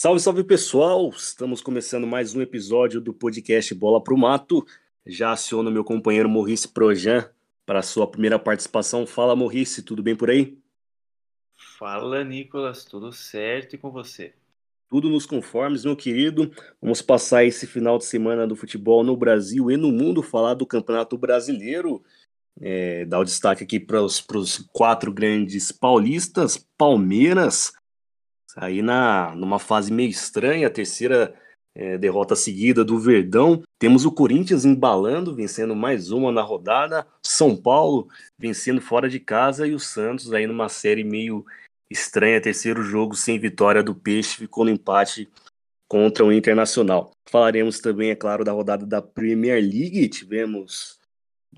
Salve, salve pessoal! Estamos começando mais um episódio do podcast Bola pro Mato. Já aciono meu companheiro Maurice Projan para sua primeira participação. Fala, Maurice, tudo bem por aí? Fala, Nicolas, tudo certo e com você? Tudo nos conformes, meu querido. Vamos passar esse final de semana do futebol no Brasil e no mundo, falar do Campeonato Brasileiro. É, dar o destaque aqui para os quatro grandes paulistas: Palmeiras, aí na numa fase meio estranha, a terceira é, derrota seguida do Verdão. Temos o Corinthians embalando, vencendo mais uma na rodada. São Paulo vencendo fora de casa e o Santos aí numa série meio estranha, terceiro jogo sem vitória do Peixe, ficou no empate contra o Internacional. Falaremos também, é claro, da rodada da Premier League. Tivemos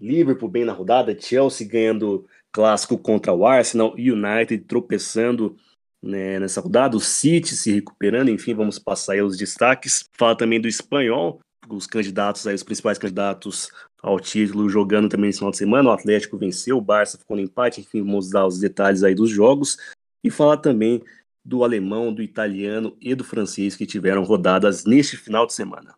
Liverpool bem na rodada, Chelsea ganhando clássico contra o Arsenal, United tropeçando né, nessa rodada, o City se recuperando, enfim, vamos passar aí os destaques. Fala também do espanhol, os candidatos aí, os principais candidatos ao título jogando também nesse final de semana. O Atlético venceu, o Barça ficou no empate, enfim, vamos dar os detalhes aí dos jogos. E falar também do alemão, do italiano e do francês que tiveram rodadas neste final de semana.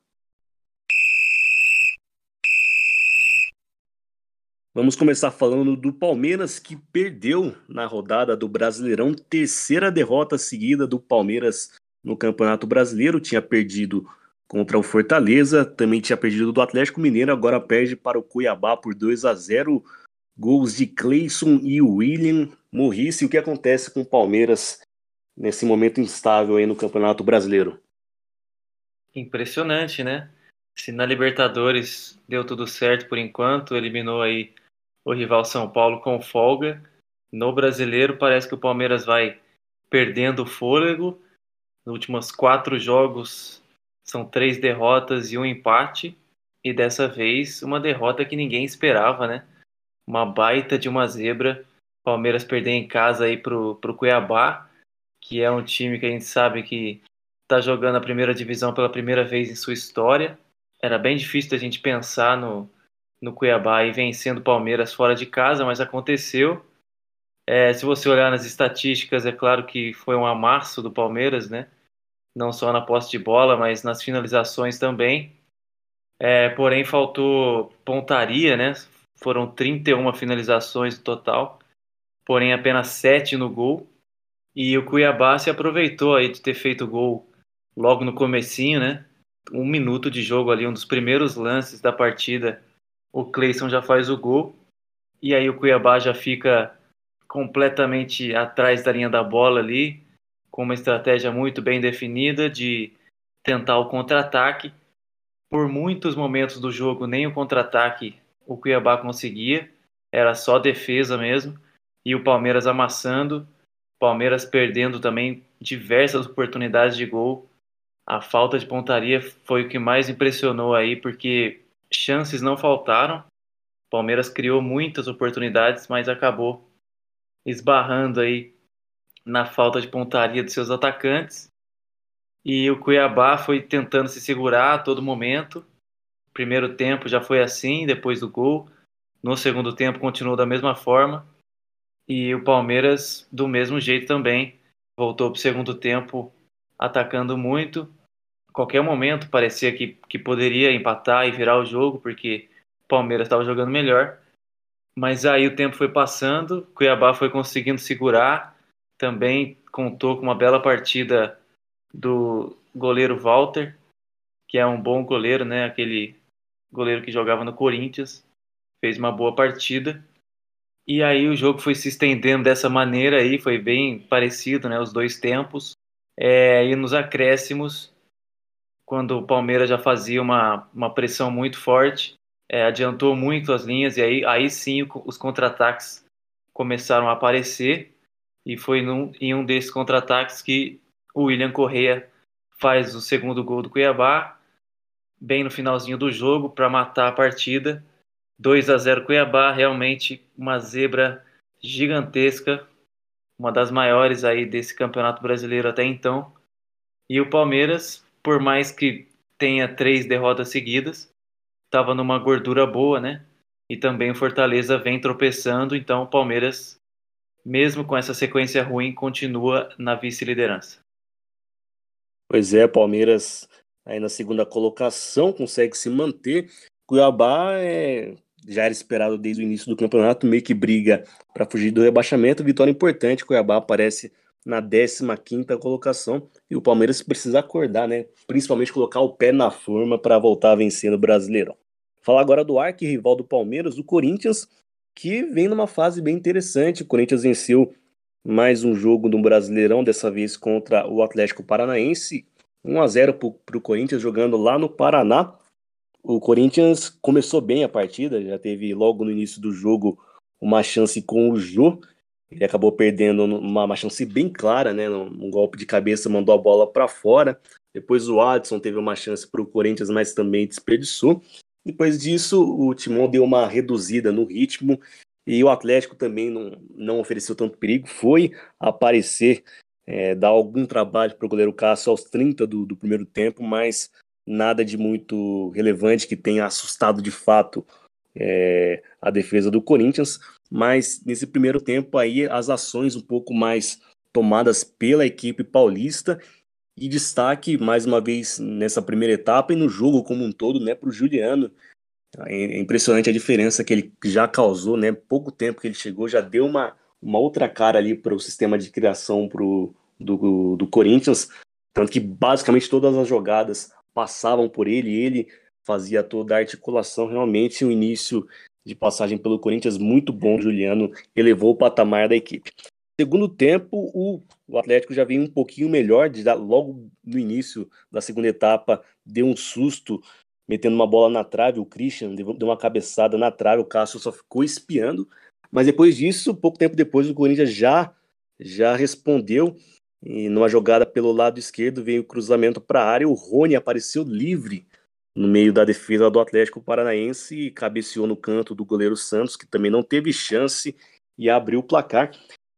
Vamos começar falando do Palmeiras que perdeu na rodada do Brasileirão, terceira derrota seguida do Palmeiras no Campeonato Brasileiro. Tinha perdido contra o Fortaleza, também tinha perdido do Atlético Mineiro, agora perde para o Cuiabá por 2 a 0. Gols de Cleison e William. Morrice, o que acontece com o Palmeiras nesse momento instável aí no Campeonato Brasileiro? Impressionante, né? Se na Libertadores deu tudo certo por enquanto, eliminou aí o rival São Paulo com folga. No brasileiro, parece que o Palmeiras vai perdendo o fôlego. Nos últimos quatro jogos, são três derrotas e um empate. E dessa vez, uma derrota que ninguém esperava, né? Uma baita de uma zebra. Palmeiras perder em casa aí pro, pro Cuiabá, que é um time que a gente sabe que está jogando a primeira divisão pela primeira vez em sua história. Era bem difícil a gente pensar no, no Cuiabá e vencendo o Palmeiras fora de casa, mas aconteceu. É, se você olhar nas estatísticas, é claro que foi um amasso do Palmeiras, né? Não só na posse de bola, mas nas finalizações também. É, porém, faltou pontaria, né? Foram 31 finalizações no total, porém apenas 7 no gol. E o Cuiabá se aproveitou aí de ter feito gol logo no comecinho, né? Um minuto de jogo ali, um dos primeiros lances da partida o Cleison já faz o gol, e aí o Cuiabá já fica completamente atrás da linha da bola ali, com uma estratégia muito bem definida de tentar o contra-ataque. Por muitos momentos do jogo, nem o contra-ataque o Cuiabá conseguia, era só defesa mesmo, e o Palmeiras amassando, Palmeiras perdendo também diversas oportunidades de gol. A falta de pontaria foi o que mais impressionou aí, porque chances não faltaram. Palmeiras criou muitas oportunidades, mas acabou esbarrando aí na falta de pontaria de seus atacantes. E o Cuiabá foi tentando se segurar a todo momento. Primeiro tempo já foi assim, depois do gol. No segundo tempo continuou da mesma forma. E o Palmeiras do mesmo jeito também. Voltou para o segundo tempo atacando muito, qualquer momento parecia que, que poderia empatar e virar o jogo, porque o Palmeiras estava jogando melhor. Mas aí o tempo foi passando, Cuiabá foi conseguindo segurar, também contou com uma bela partida do goleiro Walter, que é um bom goleiro, né? Aquele goleiro que jogava no Corinthians, fez uma boa partida. E aí o jogo foi se estendendo dessa maneira aí, foi bem parecido, né? Os dois tempos. É, e nos acréscimos, quando o Palmeiras já fazia uma, uma pressão muito forte, é, adiantou muito as linhas e aí, aí sim os contra-ataques começaram a aparecer e foi num, em um desses contra-ataques que o William Correa faz o segundo gol do Cuiabá, bem no finalzinho do jogo para matar a partida. 2 a 0 Cuiabá, realmente uma zebra gigantesca, uma das maiores aí desse Campeonato Brasileiro até então. E o Palmeiras por mais que tenha três derrotas seguidas, estava numa gordura boa, né? E também o Fortaleza vem tropeçando, então o Palmeiras, mesmo com essa sequência ruim, continua na vice-liderança. Pois é, Palmeiras aí na segunda colocação consegue se manter. Cuiabá é, já era esperado desde o início do campeonato, meio que briga para fugir do rebaixamento. Vitória importante, Cuiabá aparece na 15 colocação e o Palmeiras precisa acordar, né? Principalmente colocar o pé na forma para voltar a vencer no Brasileirão. Falar agora do arqui-rival do Palmeiras, o Corinthians, que vem numa fase bem interessante. O Corinthians venceu mais um jogo no Brasileirão, dessa vez contra o Atlético Paranaense. 1 a 0 para o Corinthians jogando lá no Paraná. O Corinthians começou bem a partida, já teve logo no início do jogo uma chance com o Jô. Ele acabou perdendo uma, uma chance bem clara, né? Um, golpe de cabeça mandou a bola para fora. Depois o Adson teve uma chance para o Corinthians, mas também desperdiçou. Depois disso, o Timão deu uma reduzida no ritmo e o Atlético também não, não ofereceu tanto perigo. Foi aparecer, é, dar algum trabalho para o goleiro Cássio aos 30 do, do primeiro tempo, mas nada de muito relevante que tenha assustado de fato é, a defesa do Corinthians. Mas nesse primeiro tempo aí, as ações um pouco mais tomadas pela equipe paulista e destaque, mais uma vez, nessa primeira etapa e no jogo como um todo, né, para o Juliano. É impressionante a diferença que ele já causou, né? Pouco tempo que ele chegou, já deu uma, uma outra cara ali para o sistema de criação pro, do, do Corinthians. Tanto que basicamente todas as jogadas passavam por ele, ele fazia toda a articulação. Realmente, um início de passagem pelo Corinthians muito bom, Juliano, elevou o patamar da equipe. Segundo tempo, o, o Atlético já veio um pouquinho melhor, de, logo no início da segunda etapa, deu um susto, metendo uma bola na trave, o Christian deu uma cabeçada na trave, o Cássio só ficou espiando, mas depois disso, pouco tempo depois, o Corinthians já, já respondeu, e numa jogada pelo lado esquerdo, veio o cruzamento para a área, o Rony apareceu livre no meio da defesa do Atlético Paranaense e cabeceou no canto do goleiro Santos, que também não teve chance e abriu o placar.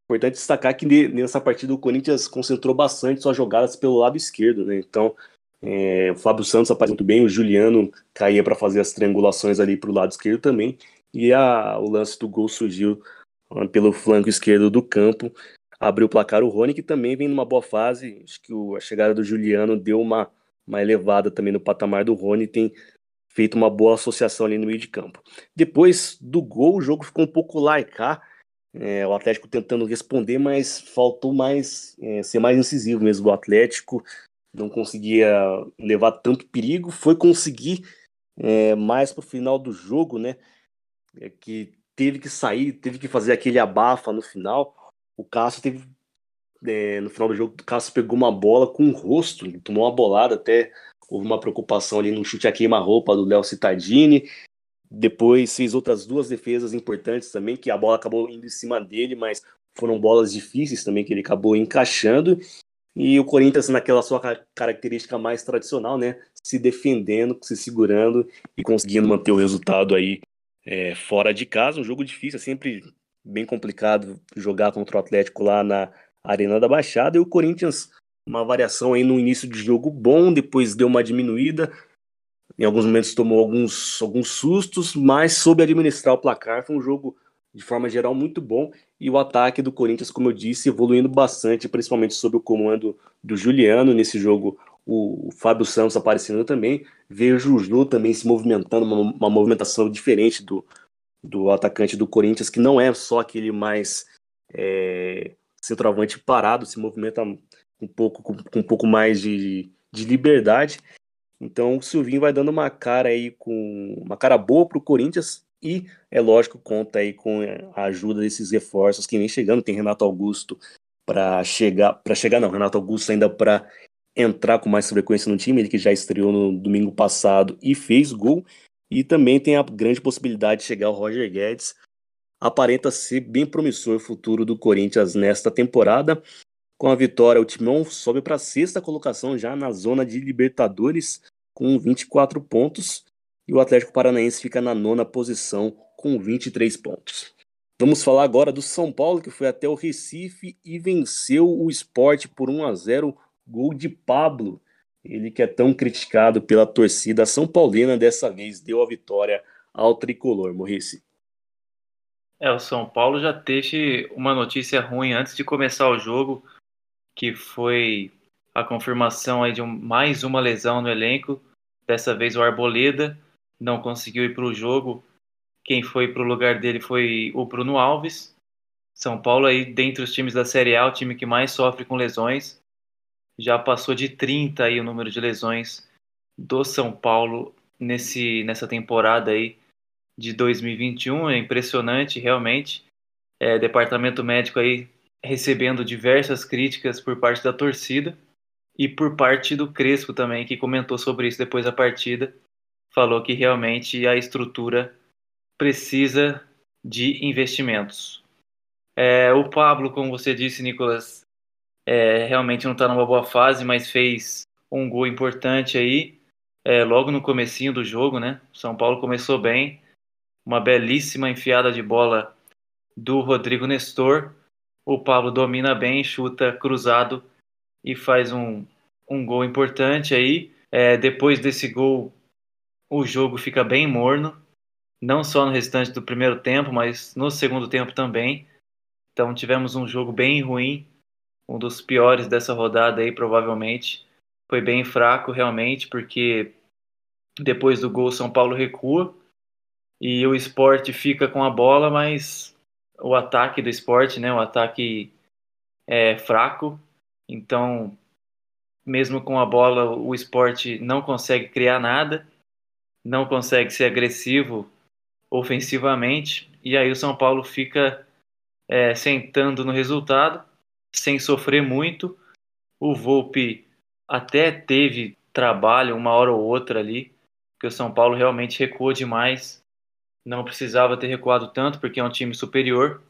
Importante destacar que nessa partida o Corinthians concentrou bastante suas jogadas pelo lado esquerdo, né? Então, é, o Fábio Santos apareceu muito bem, o Juliano caía para fazer as triangulações ali para o lado esquerdo também, e a, o lance do gol surgiu ah, pelo flanco esquerdo do campo, abriu o placar o Rony, que também vem numa boa fase, acho que o, a chegada do Juliano deu uma, uma elevada também no patamar do Rony, tem feito uma boa associação ali no meio de campo. Depois do gol, o jogo ficou um pouco laicar, é, o Atlético tentando responder, mas faltou mais é, ser mais incisivo mesmo. O Atlético não conseguia levar tanto perigo, foi conseguir é, mais para o final do jogo, né? É, que teve que sair, teve que fazer aquele abafa no final. O Cássio teve é, no final do jogo, o Cássio pegou uma bola com o rosto, tomou uma bolada, até houve uma preocupação ali no chute a queima-roupa do Léo Cittadini. Depois fez outras duas defesas importantes também, que a bola acabou indo em cima dele, mas foram bolas difíceis também que ele acabou encaixando. E o Corinthians, naquela sua característica mais tradicional, né? Se defendendo, se segurando e conseguindo manter o resultado aí é, fora de casa. Um jogo difícil, é sempre bem complicado jogar contra o Atlético lá na Arena da Baixada. E o Corinthians, uma variação aí no início de jogo bom, depois deu uma diminuída, em alguns momentos tomou alguns, alguns sustos, mas soube administrar o placar. Foi um jogo, de forma geral, muito bom. E o ataque do Corinthians, como eu disse, evoluindo bastante, principalmente sob o comando do Juliano. Nesse jogo, o Fábio Santos aparecendo também. Veio o Juju também se movimentando, uma, uma movimentação diferente do, do atacante do Corinthians, que não é só aquele mais é, centroavante parado, se movimenta um pouco, com, com um pouco mais de, de liberdade. Então o Silvinho vai dando uma cara aí com uma cara boa para o Corinthians e é lógico conta aí com a ajuda desses reforços que vem chegando. Tem Renato Augusto para chegar, para chegar não, Renato Augusto ainda para entrar com mais frequência no time, ele que já estreou no domingo passado e fez gol. E também tem a grande possibilidade de chegar o Roger Guedes. Aparenta ser bem promissor o futuro do Corinthians nesta temporada. Com a vitória, o Timão sobe para a sexta colocação já na zona de Libertadores com 24 pontos e o Atlético Paranaense fica na nona posição com 23 pontos. Vamos falar agora do São Paulo que foi até o Recife e venceu o esporte por 1 a 0 gol de Pablo. Ele que é tão criticado pela torcida São Paulina, dessa vez deu a vitória ao tricolor, Morrice. É, o São Paulo já teve uma notícia ruim antes de começar o jogo, que foi a confirmação aí de um, mais uma lesão no elenco. Dessa vez o Arboleda não conseguiu ir para o jogo. Quem foi para o lugar dele foi o Bruno Alves. São Paulo aí, dentre os times da Série A, o time que mais sofre com lesões. Já passou de 30 aí o número de lesões do São Paulo nesse, nessa temporada aí de 2021. É impressionante, realmente. É, departamento médico aí recebendo diversas críticas por parte da torcida e por parte do Crespo também, que comentou sobre isso depois da partida. Falou que realmente a estrutura precisa de investimentos. É, o Pablo, como você disse, Nicolas, é, realmente não está numa boa fase, mas fez um gol importante aí, é, logo no comecinho do jogo, né? São Paulo começou bem, uma belíssima enfiada de bola do Rodrigo Nestor. O Pablo domina bem, chuta cruzado e faz um, um gol importante aí. É, depois desse gol, o jogo fica bem morno, não só no restante do primeiro tempo, mas no segundo tempo também. Então tivemos um jogo bem ruim, um dos piores dessa rodada aí, provavelmente. Foi bem fraco realmente, porque depois do gol São Paulo recua e o esporte fica com a bola, mas o ataque do esporte, né, o ataque é fraco, então mesmo com a bola o esporte não consegue criar nada, não consegue ser agressivo ofensivamente, e aí o São Paulo fica é, sentando no resultado, sem sofrer muito. O Volpe até teve trabalho uma hora ou outra ali, que o São Paulo realmente recuou demais não precisava ter recuado tanto porque é um time superior,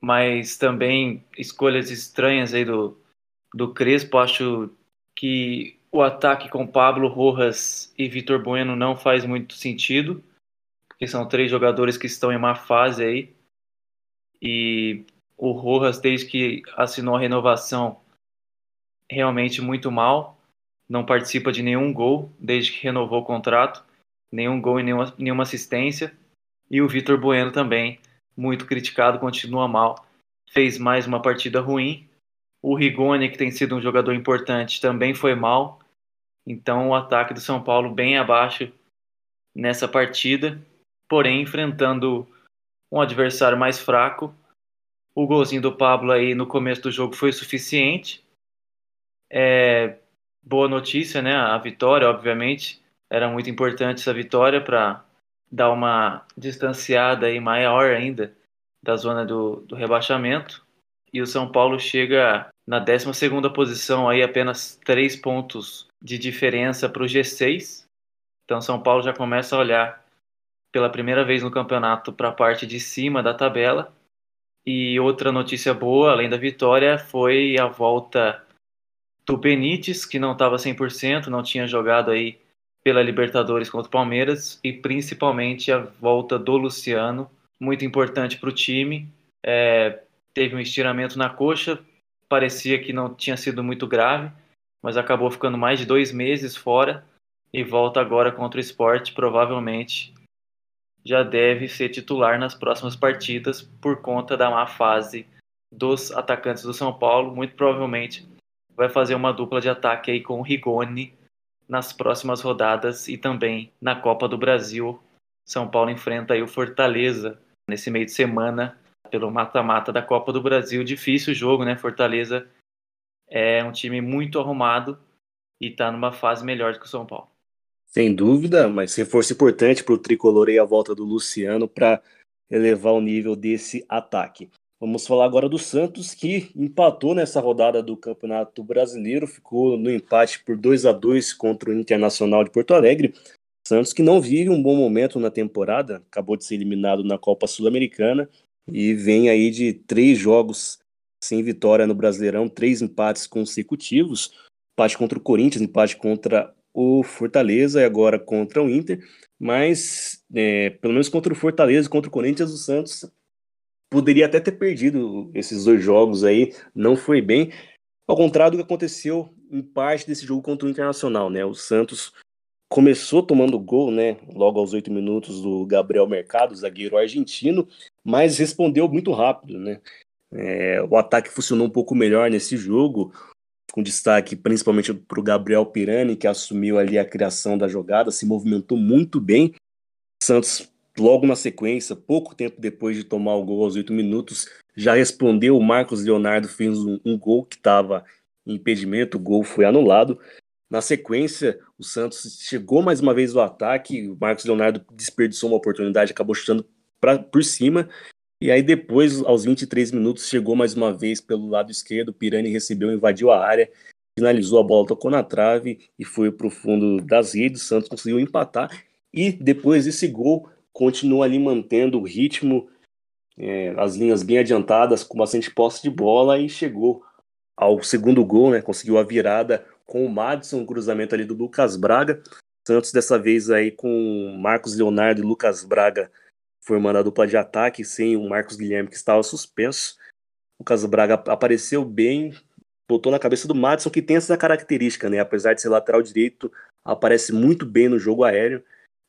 mas também escolhas estranhas aí do, do Crespo. Acho que o ataque com Pablo Rojas e Vitor Bueno não faz muito sentido, porque são três jogadores que estão em má fase aí. E o Rojas, desde que assinou a renovação, realmente muito mal. Não participa de nenhum gol desde que renovou o contrato, nenhum gol e nenhuma, nenhuma assistência. E o Vitor Bueno também, muito criticado, continua mal. Fez mais uma partida ruim. O Rigoni, que tem sido um jogador importante, também foi mal. Então o ataque do São Paulo bem abaixo nessa partida, porém enfrentando um adversário mais fraco. O golzinho do Pablo aí no começo do jogo foi suficiente. É, boa notícia, né? A vitória, obviamente, era muito importante essa vitória para dar uma distanciada aí maior ainda da zona do, do rebaixamento. E o São Paulo chega na 12 posição, aí apenas três pontos de diferença para o G6. Então São Paulo já começa a olhar pela primeira vez no campeonato para a parte de cima da tabela. E outra notícia boa, além da vitória, foi a volta do Benítez, que não estava 100%, não tinha jogado aí pela Libertadores contra o Palmeiras e principalmente a volta do Luciano, muito importante para o time. É, teve um estiramento na coxa, parecia que não tinha sido muito grave, mas acabou ficando mais de dois meses fora e volta agora contra o esporte. Provavelmente já deve ser titular nas próximas partidas por conta da má fase dos atacantes do São Paulo. Muito provavelmente vai fazer uma dupla de ataque aí com o Rigoni nas próximas rodadas e também na Copa do Brasil. São Paulo enfrenta aí o Fortaleza nesse meio de semana pelo mata-mata da Copa do Brasil. Difícil o jogo, né? Fortaleza é um time muito arrumado e está numa fase melhor do que o São Paulo. Sem dúvida, mas reforço importante para o tricolor e a volta do Luciano para elevar o nível desse ataque. Vamos falar agora do Santos, que empatou nessa rodada do Campeonato Brasileiro, ficou no empate por 2 a 2 contra o Internacional de Porto Alegre. Santos que não vive um bom momento na temporada, acabou de ser eliminado na Copa Sul-Americana e vem aí de três jogos sem vitória no Brasileirão, três empates consecutivos, empate contra o Corinthians, empate contra o Fortaleza e agora contra o Inter, mas é, pelo menos contra o Fortaleza e contra o Corinthians, o Santos poderia até ter perdido esses dois jogos aí, não foi bem. Ao contrário do que aconteceu em parte desse jogo contra o Internacional, né? O Santos começou tomando gol, né? Logo aos oito minutos do Gabriel Mercado, zagueiro argentino, mas respondeu muito rápido, né? É, o ataque funcionou um pouco melhor nesse jogo. com destaque principalmente para o Gabriel Pirani, que assumiu ali a criação da jogada, se movimentou muito bem. Santos, logo na sequência, pouco tempo depois de tomar o gol aos oito minutos, já respondeu. O Marcos Leonardo fez um, um gol que estava em impedimento, o gol foi anulado. Na sequência, o Santos chegou mais uma vez ao ataque, o Marcos Leonardo desperdiçou uma oportunidade, acabou chutando pra, por cima. E aí depois, aos 23 minutos, chegou mais uma vez pelo lado esquerdo, o Pirani recebeu, invadiu a área, finalizou a bola, tocou na trave e foi para o fundo das redes. O Santos conseguiu empatar e depois desse gol continua ali mantendo o ritmo, é, as linhas bem adiantadas, com bastante posse de bola e chegou ao segundo gol, né? Conseguiu a virada com o Madison, cruzamento ali do Lucas Braga. Santos dessa vez aí com Marcos Leonardo e Lucas Braga formando a dupla de ataque, sem o Marcos Guilherme que estava suspenso. O Lucas Braga apareceu bem, botou na cabeça do Madison, que tem essa característica, né? Apesar de ser lateral direito, aparece muito bem no jogo aéreo.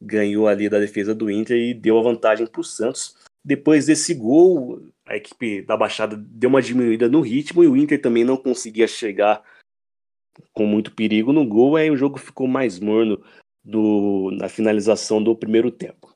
Ganhou ali da defesa do Inter e deu a vantagem para o Santos. Depois desse gol, a equipe da Baixada deu uma diminuída no ritmo e o Inter também não conseguia chegar com muito perigo no gol, aí o jogo ficou mais morno do, na finalização do primeiro tempo.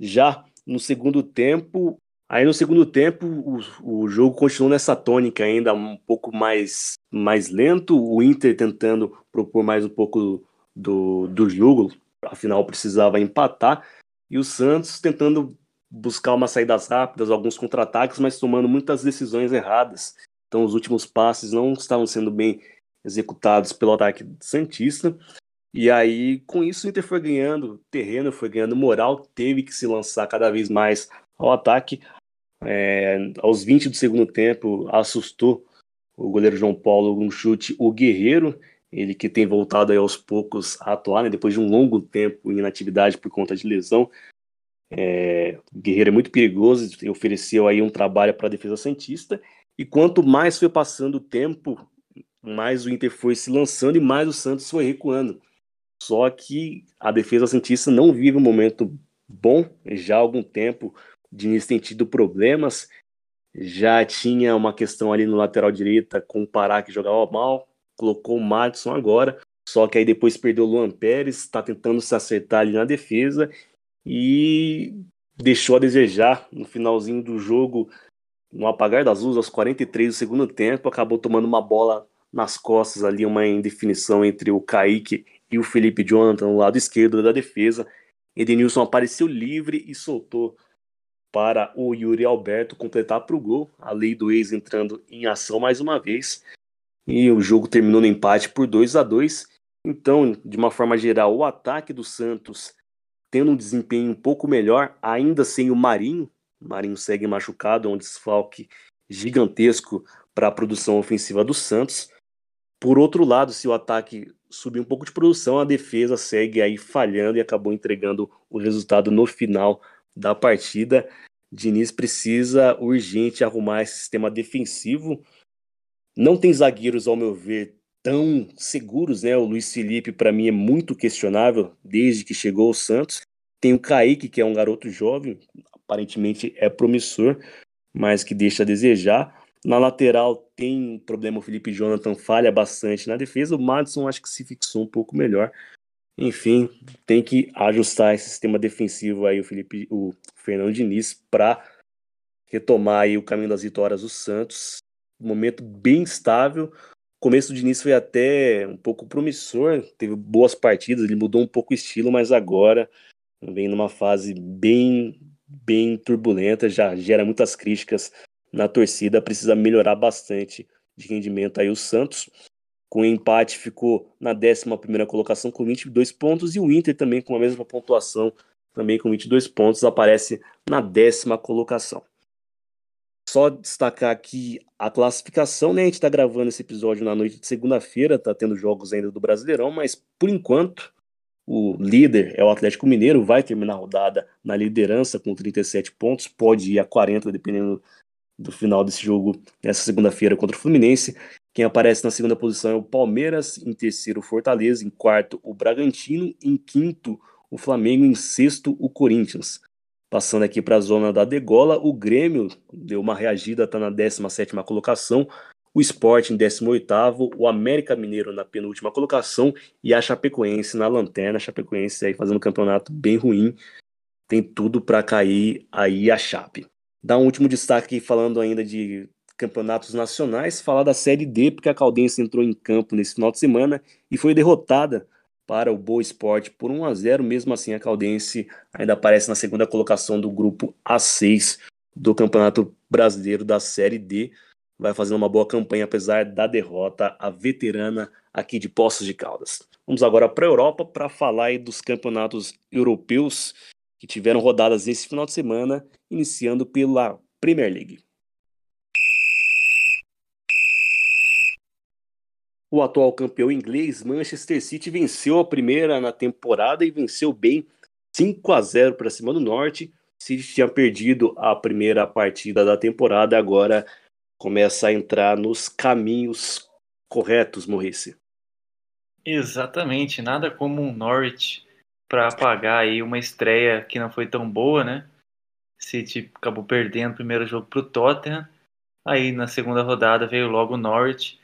Já no segundo tempo, aí no segundo tempo o, o jogo continuou nessa tônica ainda um pouco mais, mais lento, o Inter tentando propor mais um pouco do, do jogo, afinal precisava empatar, e o Santos tentando buscar umas saídas rápidas, alguns contra-ataques, mas tomando muitas decisões erradas. Então os últimos passes não estavam sendo bem executados pelo ataque Santista. E aí, com isso, o Inter foi ganhando terreno, foi ganhando moral, teve que se lançar cada vez mais ao ataque. É, aos 20 do segundo tempo, assustou o goleiro João Paulo um chute, o Guerreiro, ele que tem voltado aos poucos a atuar, né, depois de um longo tempo em inatividade por conta de lesão. É, o Guerreiro é muito perigoso, ofereceu aí um trabalho para a defesa santista, e quanto mais foi passando o tempo, mais o Inter foi se lançando e mais o Santos foi recuando. Só que a defesa santista não vive um momento bom já há algum tempo. O Diniz tem tido problemas. Já tinha uma questão ali no lateral direita com o Pará que jogava mal, colocou o Madison agora. Só que aí depois perdeu o Luan Pérez, está tentando se acertar ali na defesa e deixou a desejar no finalzinho do jogo, no apagar das luzes, aos 43 do segundo tempo, acabou tomando uma bola nas costas ali, uma indefinição entre o Kaique e o Felipe Jonathan no lado esquerdo da defesa. Edenilson apareceu livre e soltou para o Yuri Alberto completar para o gol. A lei do ex entrando em ação mais uma vez. E o jogo terminou no empate por 2 a 2 Então, de uma forma geral, o ataque do Santos tendo um desempenho um pouco melhor, ainda sem o Marinho. O Marinho segue machucado, é um desfalque gigantesco para a produção ofensiva do Santos. Por outro lado, se o ataque subir um pouco de produção, a defesa segue aí falhando e acabou entregando o resultado no final da partida. Diniz precisa urgente arrumar esse sistema defensivo. Não tem zagueiros, ao meu ver, tão seguros, né? O Luiz Felipe, para mim, é muito questionável desde que chegou ao Santos. Tem o Kaique, que é um garoto jovem, aparentemente é promissor, mas que deixa a desejar. Na lateral tem problema, o Felipe Jonathan falha bastante na defesa. O Madison acho que se fixou um pouco melhor. Enfim, tem que ajustar esse sistema defensivo aí, o Felipe, o Fernando Diniz, para retomar aí o caminho das vitórias do Santos. Um momento bem estável. O começo do Diniz foi até um pouco promissor, teve boas partidas, ele mudou um pouco o estilo, mas agora vem numa fase bem, bem turbulenta, já gera muitas críticas na torcida, precisa melhorar bastante de rendimento aí o Santos. Com empate ficou na 11 colocação com 22 pontos e o Inter também com a mesma pontuação, também com 22 pontos, aparece na décima colocação. Só destacar aqui a classificação, né? A gente está gravando esse episódio na noite de segunda-feira, tá tendo jogos ainda do Brasileirão, mas por enquanto o líder é o Atlético Mineiro, vai terminar a rodada na liderança com 37 pontos, pode ir a 40 dependendo do final desse jogo nessa segunda-feira contra o Fluminense. Quem aparece na segunda posição é o Palmeiras, em terceiro o Fortaleza, em quarto o Bragantino, em quinto o Flamengo, em sexto o Corinthians. Passando aqui para a zona da degola, o Grêmio deu uma reagida, está na 17ª colocação. o Sport em 18º, o América Mineiro na penúltima colocação e a Chapecoense na lanterna. A Chapecoense aí fazendo um campeonato bem ruim, tem tudo para cair aí a Chape. Dá um último destaque falando ainda de campeonatos nacionais, falar da Série D, porque a Caldense entrou em campo nesse final de semana e foi derrotada para o Boa Esporte por 1 a 0 mesmo assim a Caldense ainda aparece na segunda colocação do grupo A6 do Campeonato Brasileiro da Série D, vai fazendo uma boa campanha apesar da derrota a veterana aqui de Poços de Caldas. Vamos agora para a Europa para falar dos campeonatos europeus que tiveram rodadas esse final de semana, iniciando pela Premier League. O atual campeão inglês, Manchester City, venceu a primeira na temporada e venceu bem 5 a 0 para cima do Norte. City tinha perdido a primeira partida da temporada, agora começa a entrar nos caminhos corretos, Maurice. Exatamente, nada como um Norwich para apagar aí uma estreia que não foi tão boa, né? City acabou perdendo o primeiro jogo para o Tottenham. Aí na segunda rodada veio logo o Norwich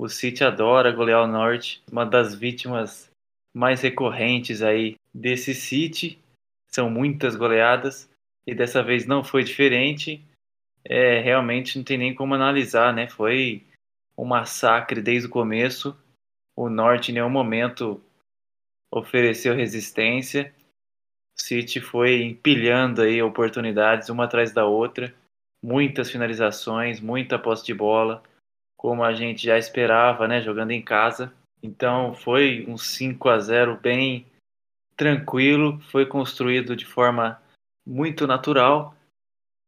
o City adora golear o Norte, uma das vítimas mais recorrentes aí desse City. São muitas goleadas e dessa vez não foi diferente. É, realmente não tem nem como analisar, né? Foi um massacre desde o começo. O Norte em nenhum momento ofereceu resistência. O City foi empilhando aí oportunidades uma atrás da outra, muitas finalizações, muita posse de bola como a gente já esperava, né, jogando em casa. Então foi um 5 a 0 bem tranquilo, foi construído de forma muito natural.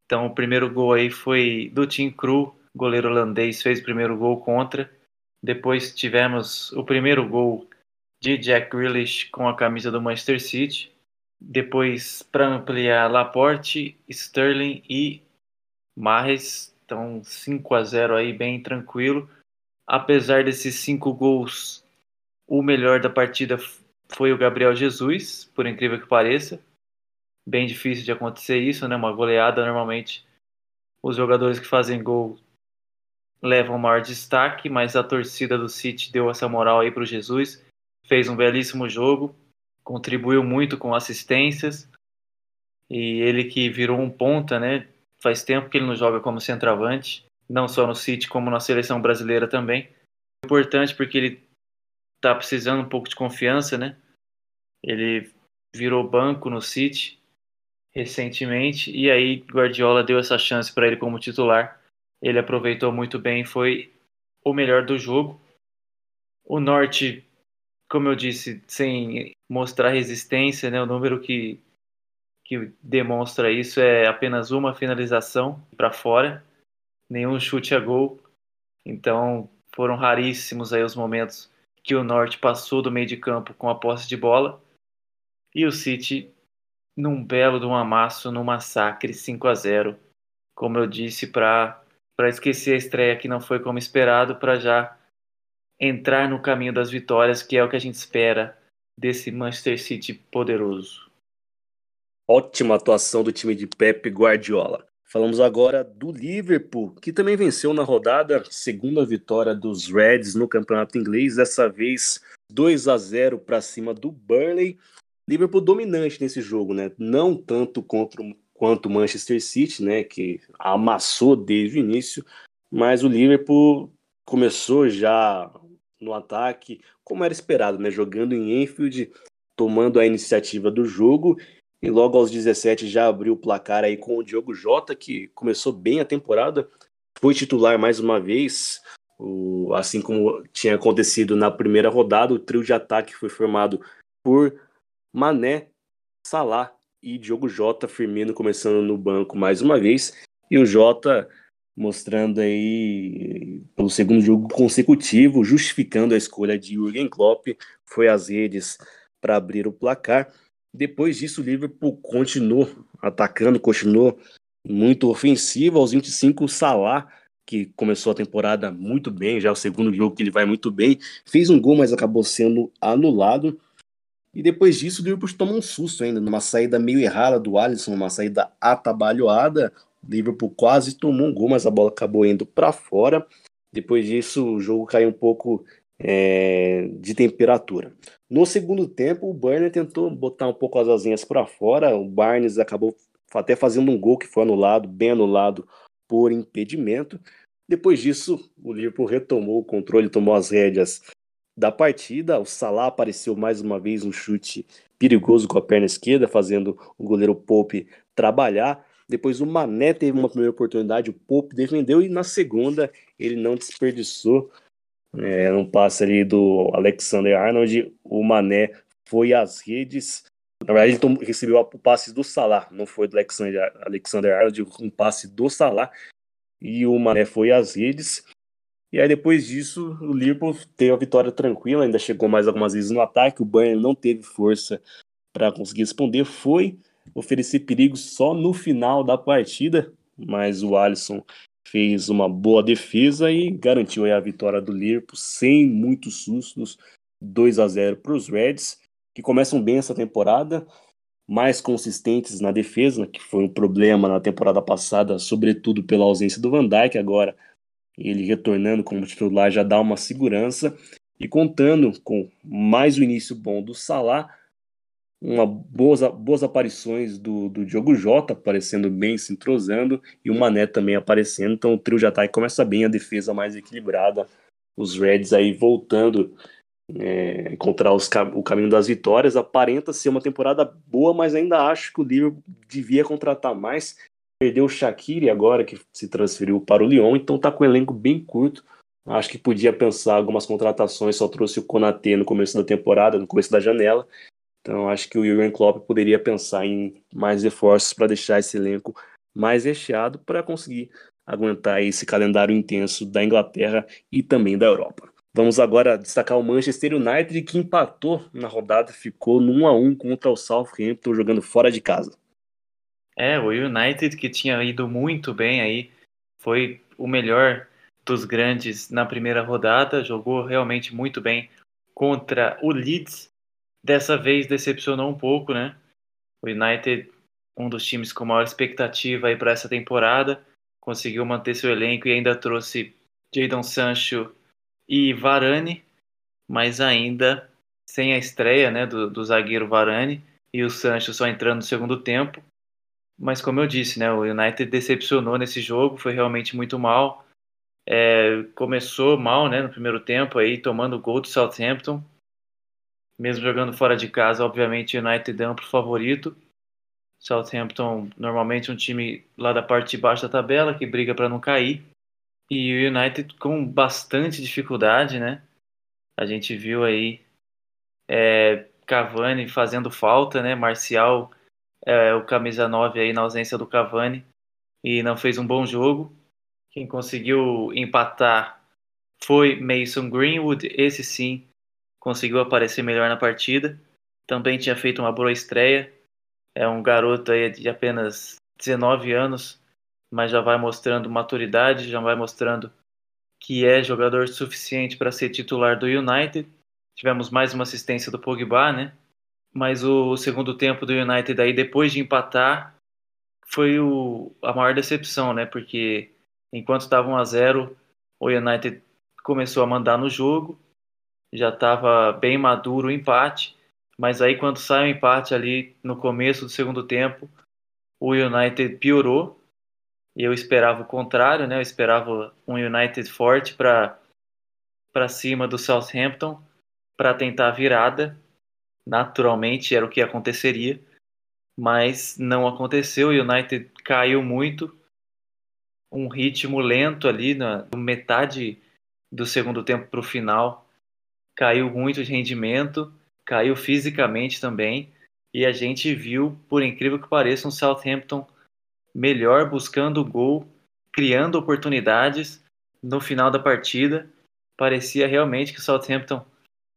Então o primeiro gol aí foi do Tim Krul, goleiro holandês fez o primeiro gol contra. Depois tivemos o primeiro gol de Jack Grealish com a camisa do Manchester City. Depois, para ampliar, Laporte, Sterling e Mahrez então, 5 a 0 aí, bem tranquilo. Apesar desses cinco gols, o melhor da partida foi o Gabriel Jesus, por incrível que pareça. Bem difícil de acontecer isso, né? Uma goleada, normalmente, os jogadores que fazem gol levam maior destaque, mas a torcida do City deu essa moral aí para o Jesus. Fez um belíssimo jogo, contribuiu muito com assistências. E ele que virou um ponta, né? Faz tempo que ele não joga como centroavante, não só no City, como na seleção brasileira também. Importante porque ele tá precisando um pouco de confiança, né? Ele virou banco no City recentemente e aí Guardiola deu essa chance para ele como titular. Ele aproveitou muito bem, foi o melhor do jogo. O Norte, como eu disse, sem mostrar resistência, né? O número que que demonstra isso é apenas uma finalização para fora, nenhum chute a gol. Então foram raríssimos aí os momentos que o Norte passou do meio de campo com a posse de bola e o City num belo de um amasso, num massacre 5 a 0, como eu disse para para esquecer a estreia que não foi como esperado, para já entrar no caminho das vitórias, que é o que a gente espera desse Manchester City poderoso. Ótima atuação do time de Pep Guardiola. Falamos agora do Liverpool, que também venceu na rodada, segunda vitória dos Reds no campeonato inglês, dessa vez 2 a 0 para cima do Burnley. Liverpool dominante nesse jogo, né? Não tanto contra, quanto Manchester City, né? Que amassou desde o início, mas o Liverpool começou já no ataque, como era esperado, né? Jogando em Enfield, tomando a iniciativa do jogo e logo aos 17 já abriu o placar aí com o Diogo Jota, que começou bem a temporada, foi titular mais uma vez, o, assim como tinha acontecido na primeira rodada, o trio de ataque foi formado por Mané, Salah e Diogo Jota, Firmino começando no banco mais uma vez, e o Jota mostrando aí pelo segundo jogo consecutivo, justificando a escolha de Jürgen Klopp, foi às redes para abrir o placar. Depois disso, o Liverpool continuou atacando, continuou muito ofensivo. Aos 25, o Salah, que começou a temporada muito bem, já é o segundo jogo que ele vai muito bem, fez um gol, mas acabou sendo anulado. E depois disso, o Liverpool tomou um susto ainda, numa saída meio errada do Alisson, uma saída atabalhoada. O Liverpool quase tomou um gol, mas a bola acabou indo para fora. Depois disso, o jogo caiu um pouco é, de temperatura. No segundo tempo, o Burner tentou botar um pouco as asinhas para fora. O Barnes acabou até fazendo um gol que foi anulado, bem anulado por impedimento. Depois disso, o Liverpool retomou o controle, tomou as rédeas da partida. O Salah apareceu mais uma vez um chute perigoso com a perna esquerda, fazendo o goleiro Pope trabalhar. Depois o Mané teve uma primeira oportunidade, o Pope defendeu e na segunda ele não desperdiçou. É, um passe ali do Alexander Arnold, o Mané foi às redes. Na verdade, ele recebeu o passe do Salah, não foi do Alexander, Alexander Arnold, um passe do Salah. E o Mané foi às redes. E aí depois disso, o Liverpool teve a vitória tranquila, ainda chegou mais algumas vezes no ataque, o Bayern não teve força para conseguir responder, foi oferecer perigo só no final da partida, mas o Alisson fez uma boa defesa e garantiu a vitória do Liverpool sem muitos sustos, 2 a 0 para os Reds, que começam bem essa temporada, mais consistentes na defesa, que foi um problema na temporada passada, sobretudo pela ausência do Van Dijk, agora ele retornando como titular já dá uma segurança. E contando com mais o início bom do Salah, uma boas, boas aparições do, do Diogo Jota aparecendo bem, se entrosando, e o Mané também aparecendo. Então o trio de ataque começa bem, a defesa mais equilibrada. Os Reds aí voltando é, encontrar os, o caminho das vitórias. Aparenta ser uma temporada boa, mas ainda acho que o Liverpool devia contratar mais perdeu o Shaqiri agora, que se transferiu para o Lyon, então tá com um elenco bem curto. Acho que podia pensar algumas contratações, só trouxe o Konatê no começo da temporada, no começo da janela. Então acho que o Jurgen Klopp poderia pensar em mais reforços para deixar esse elenco mais recheado para conseguir aguentar esse calendário intenso da Inglaterra e também da Europa. Vamos agora destacar o Manchester United que empatou na rodada, ficou no 1 a 1 contra o Southampton jogando fora de casa. É, o United que tinha ido muito bem aí, foi o melhor dos grandes na primeira rodada, jogou realmente muito bem contra o Leeds. Dessa vez decepcionou um pouco, né? O United, um dos times com maior expectativa aí para essa temporada, conseguiu manter seu elenco e ainda trouxe Jadon Sancho e Varane, mas ainda sem a estreia né, do, do zagueiro Varane e o Sancho só entrando no segundo tempo. Mas como eu disse, né, o United decepcionou nesse jogo, foi realmente muito mal. É, começou mal, né, no primeiro tempo aí, tomando gol do Southampton. Mesmo jogando fora de casa, obviamente United é amplo favorito. Southampton normalmente um time lá da parte de baixo da tabela que briga para não cair. E o United com bastante dificuldade, né? A gente viu aí é, Cavani fazendo falta, né? Marcial é, o camisa 9 aí na ausência do Cavani e não fez um bom jogo. Quem conseguiu empatar foi Mason Greenwood, esse sim conseguiu aparecer melhor na partida. Também tinha feito uma boa estreia. É um garoto aí de apenas 19 anos, mas já vai mostrando maturidade, já vai mostrando que é jogador suficiente para ser titular do United. Tivemos mais uma assistência do Pogba, né? mas o segundo tempo do United aí depois de empatar foi o, a maior decepção, né? Porque enquanto estava 1 a 0, o United começou a mandar no jogo, já estava bem maduro o empate, mas aí quando sai o empate ali no começo do segundo tempo, o United piorou. Eu esperava o contrário, né? Eu esperava um United forte para para cima do Southampton para tentar a virada naturalmente era o que aconteceria, mas não aconteceu. O United caiu muito, um ritmo lento ali na metade do segundo tempo para o final, caiu muito de rendimento, caiu fisicamente também, e a gente viu, por incrível que pareça, um Southampton melhor buscando gol, criando oportunidades no final da partida. Parecia realmente que o Southampton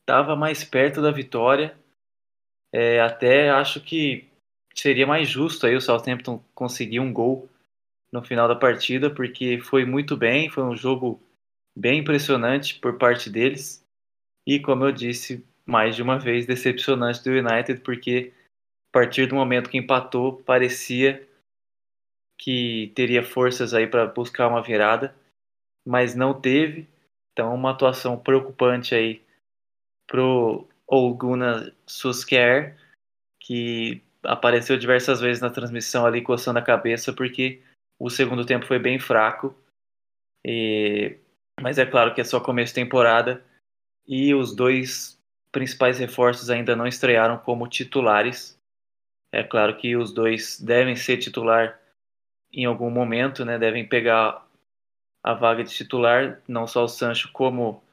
estava mais perto da vitória é, até acho que seria mais justo aí o Southampton conseguir um gol no final da partida, porque foi muito bem, foi um jogo bem impressionante por parte deles. E como eu disse, mais de uma vez decepcionante do United, porque a partir do momento que empatou, parecia que teria forças aí para buscar uma virada mas não teve. Então, uma atuação preocupante aí pro Olguna Susker, que apareceu diversas vezes na transmissão ali coçando a cabeça, porque o segundo tempo foi bem fraco. E... Mas é claro que é só começo de temporada e os dois principais reforços ainda não estrearam como titulares. É claro que os dois devem ser titular em algum momento, né? Devem pegar a vaga de titular, não só o Sancho como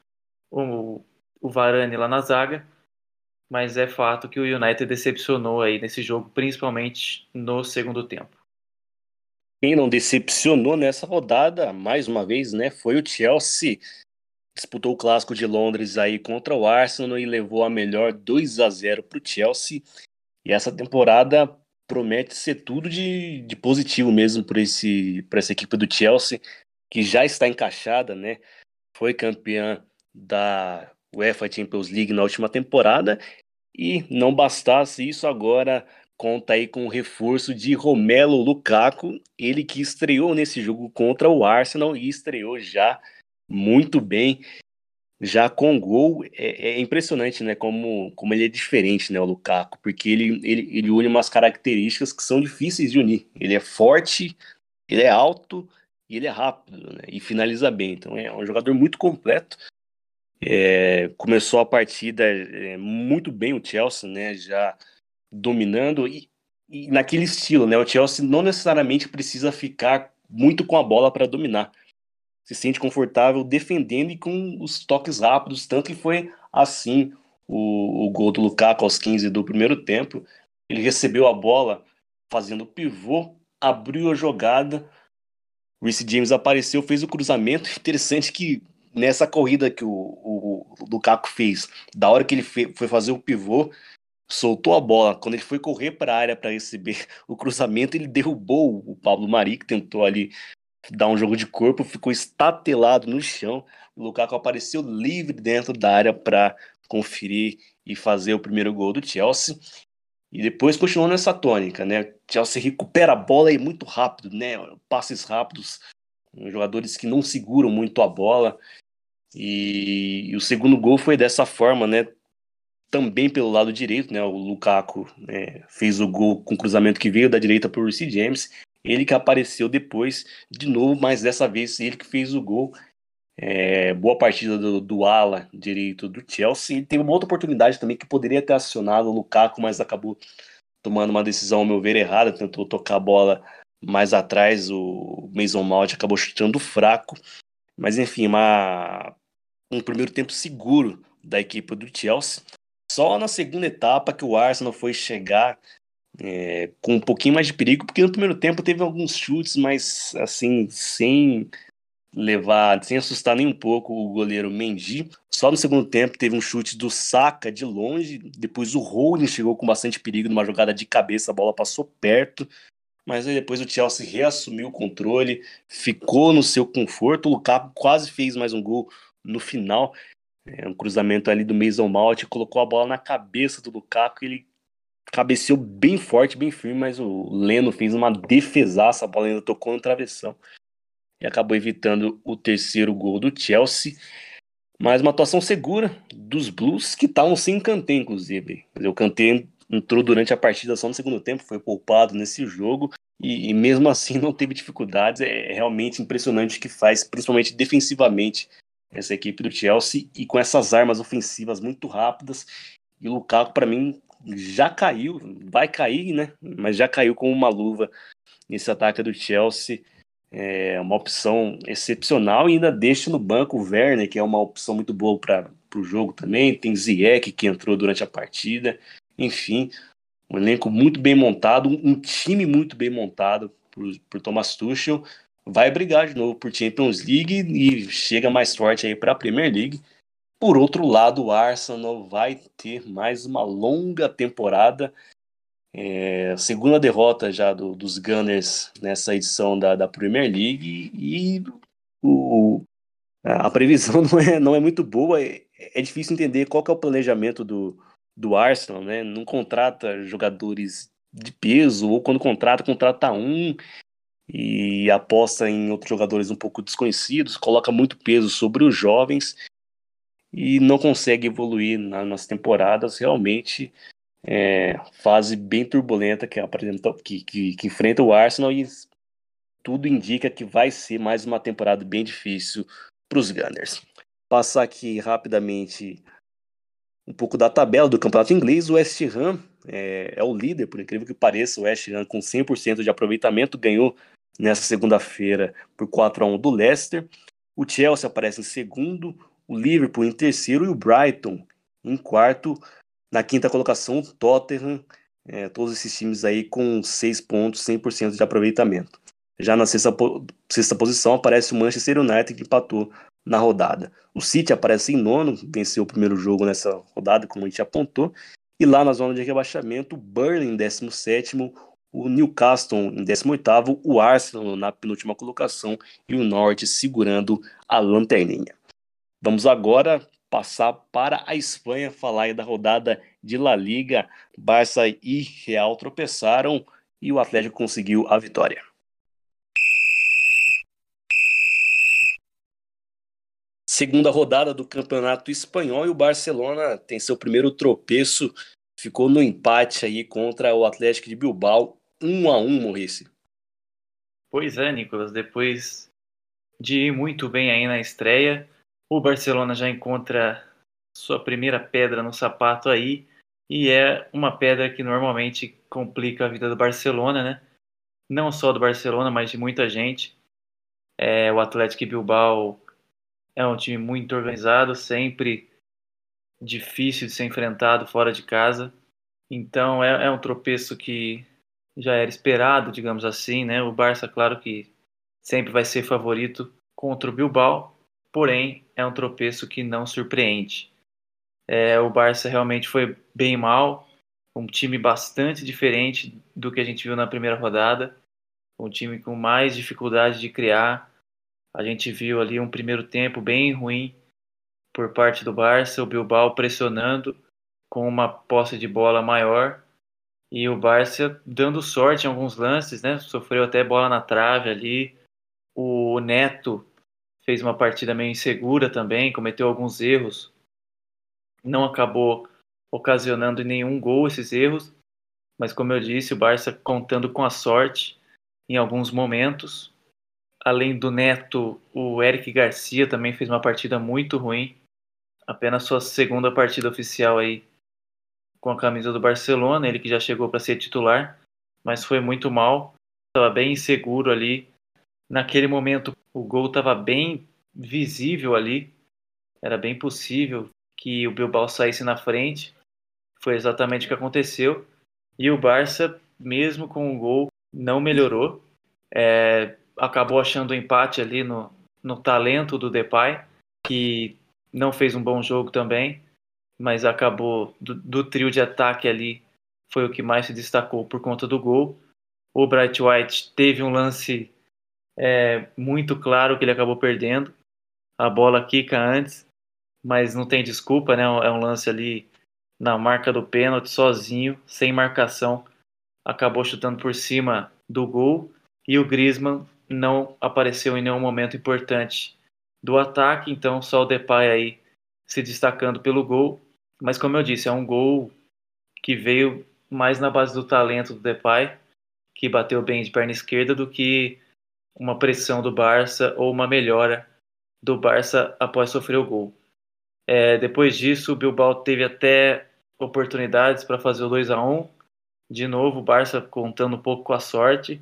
o, o Varane lá na zaga, mas é fato que o United decepcionou aí nesse jogo, principalmente no segundo tempo. Quem não decepcionou nessa rodada, mais uma vez, né, foi o Chelsea. Disputou o clássico de Londres aí contra o Arsenal e levou a melhor 2 a 0 para o Chelsea. E essa temporada promete ser tudo de, de positivo mesmo para essa equipe do Chelsea que já está encaixada, né? Foi campeã da UEFA Champions League na última temporada e não bastasse isso agora conta aí com o reforço de Romelo Lukaku, ele que estreou nesse jogo contra o Arsenal e estreou já muito bem, já com gol. É, é impressionante, né, como, como ele é diferente, né, o Lukaku, porque ele, ele, ele une umas características que são difíceis de unir. Ele é forte, ele é alto e ele é rápido, né? E finaliza bem. Então é um jogador muito completo. É, começou a partida é, muito bem o Chelsea, né? Já dominando e, e, naquele estilo, né? O Chelsea não necessariamente precisa ficar muito com a bola para dominar. Se sente confortável defendendo e com os toques rápidos, tanto que foi assim o, o gol do Lukaku aos 15 do primeiro tempo. Ele recebeu a bola fazendo pivô, abriu a jogada, Reece James apareceu, fez o cruzamento. Interessante que nessa corrida que o, o, o Lukaku fez, da hora que ele foi fazer o pivô, soltou a bola. Quando ele foi correr para a área para receber o cruzamento, ele derrubou o Pablo Mari, que tentou ali dar um jogo de corpo, ficou estatelado no chão. O Lukaku apareceu livre dentro da área para conferir e fazer o primeiro gol do Chelsea. E depois continuou nessa tônica, né? Chelsea recupera a bola aí muito rápido, né? Passes rápidos, jogadores que não seguram muito a bola. E, e o segundo gol foi dessa forma, né? Também pelo lado direito, né? O Lukaku né? fez o gol com cruzamento que veio da direita por Reece James. Ele que apareceu depois, de novo, mas dessa vez ele que fez o gol. É, boa partida do, do ala direito do Chelsea. Ele teve uma outra oportunidade também que poderia ter acionado o Lukaku, mas acabou tomando uma decisão, ao meu ver, errada. Tentou tocar a bola mais atrás. O Mason Mount acabou chutando fraco. Mas enfim, uma, um primeiro tempo seguro da equipe do Chelsea. Só na segunda etapa que o Arsenal foi chegar é, com um pouquinho mais de perigo, porque no primeiro tempo teve alguns chutes, mas assim, sem levar, sem assustar nem um pouco o goleiro Mendy. Só no segundo tempo teve um chute do Saka de longe, depois o Holding chegou com bastante perigo numa jogada de cabeça, a bola passou perto, mas aí depois o Chelsea reassumiu o controle, ficou no seu conforto, o Lukaku quase fez mais um gol no final, é, um cruzamento ali do Mason Mount, colocou a bola na cabeça do Lukaku, ele cabeceou bem forte, bem firme, mas o Leno fez uma defesaça, a bola ainda tocou no travessão e acabou evitando o terceiro gol do Chelsea. Mas uma atuação segura dos Blues, que estavam sem Kanté, inclusive. O Kanté entrou durante a partida só no segundo tempo, foi poupado nesse jogo, e, e mesmo assim não teve dificuldades. É, é realmente impressionante o que faz, principalmente defensivamente, essa equipe do Chelsea, e com essas armas ofensivas muito rápidas. E o Lukaku, para mim, já caiu, vai cair, né? Mas já caiu com uma luva nesse ataque do Chelsea é uma opção excepcional e ainda deixa no banco o Werner, que é uma opção muito boa para o jogo também. Tem Ziyech, que entrou durante a partida. Enfim, um elenco muito bem montado, um time muito bem montado por, por Thomas Tuchel. Vai brigar de novo por Champions League e chega mais forte aí para a Premier League. Por outro lado, o Arsenal vai ter mais uma longa temporada é, segunda derrota já do, dos Gunners nessa edição da, da Premier League e o, a previsão não é, não é muito boa. É, é difícil entender qual é o planejamento do, do Arsenal, né? Não contrata jogadores de peso, ou quando contrata, contrata um. e aposta em outros jogadores um pouco desconhecidos, coloca muito peso sobre os jovens e não consegue evoluir nas temporadas. Realmente é, fase bem turbulenta que, apresenta, que, que, que enfrenta o Arsenal e tudo indica que vai ser mais uma temporada bem difícil para os Gunners. Passar aqui rapidamente um pouco da tabela do campeonato inglês. O West Ham é, é o líder, por incrível que pareça. O West Ham com 100% de aproveitamento ganhou nessa segunda-feira por 4 a 1 do Leicester. O Chelsea aparece em segundo, o Liverpool em terceiro e o Brighton em quarto. Na quinta colocação, o Tottenham, é, todos esses times aí com 6 pontos, 100% de aproveitamento. Já na sexta, sexta posição aparece o Manchester United, que empatou na rodada. O City aparece em nono, venceu o primeiro jogo nessa rodada, como a gente apontou. E lá na zona de rebaixamento, o Burnley em 17, o Newcastle em 18, o Arsenal na penúltima colocação e o Norte segurando a lanterninha. Vamos agora passar para a Espanha, falar da rodada de La Liga. Barça e Real tropeçaram e o Atlético conseguiu a vitória. Segunda rodada do Campeonato Espanhol e o Barcelona tem seu primeiro tropeço, ficou no empate aí contra o Atlético de Bilbao, 1 a 1, Maurice. Pois é, Nicolas, depois de ir muito bem aí na estreia, o Barcelona já encontra sua primeira pedra no sapato aí, e é uma pedra que normalmente complica a vida do Barcelona, né? Não só do Barcelona, mas de muita gente. É, o Atlético Bilbao é um time muito organizado, sempre difícil de ser enfrentado fora de casa. Então é, é um tropeço que já era esperado, digamos assim, né? O Barça, claro que sempre vai ser favorito contra o Bilbao, porém é um tropeço que não surpreende. É, o Barça realmente foi bem mal, um time bastante diferente do que a gente viu na primeira rodada, um time com mais dificuldade de criar. A gente viu ali um primeiro tempo bem ruim por parte do Barça, o Bilbao pressionando com uma posse de bola maior e o Barça dando sorte em alguns lances, né? Sofreu até bola na trave ali. O Neto fez uma partida meio insegura também, cometeu alguns erros, não acabou ocasionando nenhum gol esses erros, mas como eu disse, o Barça contando com a sorte em alguns momentos. Além do Neto, o Eric Garcia também fez uma partida muito ruim, apenas sua segunda partida oficial aí com a camisa do Barcelona, ele que já chegou para ser titular, mas foi muito mal, estava bem inseguro ali. Naquele momento o gol estava bem visível ali, era bem possível que o Bilbao saísse na frente. Foi exatamente o que aconteceu. E o Barça, mesmo com o gol, não melhorou. É, acabou achando empate ali no, no talento do Depay, que não fez um bom jogo também, mas acabou do, do trio de ataque ali foi o que mais se destacou por conta do gol. O Bright White teve um lance é muito claro que ele acabou perdendo. A bola quica antes, mas não tem desculpa, né? É um lance ali na marca do pênalti, sozinho, sem marcação. Acabou chutando por cima do gol e o Griezmann não apareceu em nenhum momento importante do ataque, então só o Depay aí se destacando pelo gol. Mas como eu disse, é um gol que veio mais na base do talento do Depay, que bateu bem de perna esquerda, do que uma pressão do Barça ou uma melhora do Barça após sofrer o gol. É, depois disso, o Bilbao teve até oportunidades para fazer o 2 a 1 De novo, o Barça contando um pouco com a sorte.